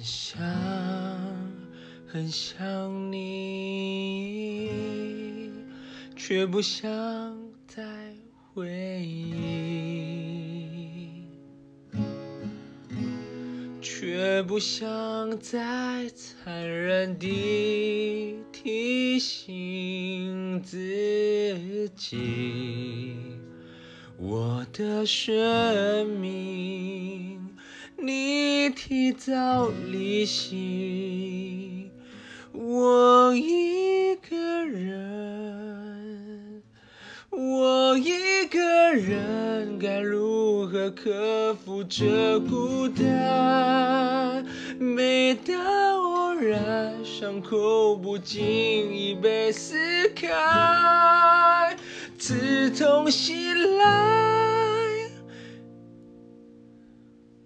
很想很想你，却不想再回忆，却不想再残忍地提醒自己，我的生命。提早离席，我一个人，我一个人该如何克服这孤单？每当偶然，伤口不经意被撕开，刺痛袭来。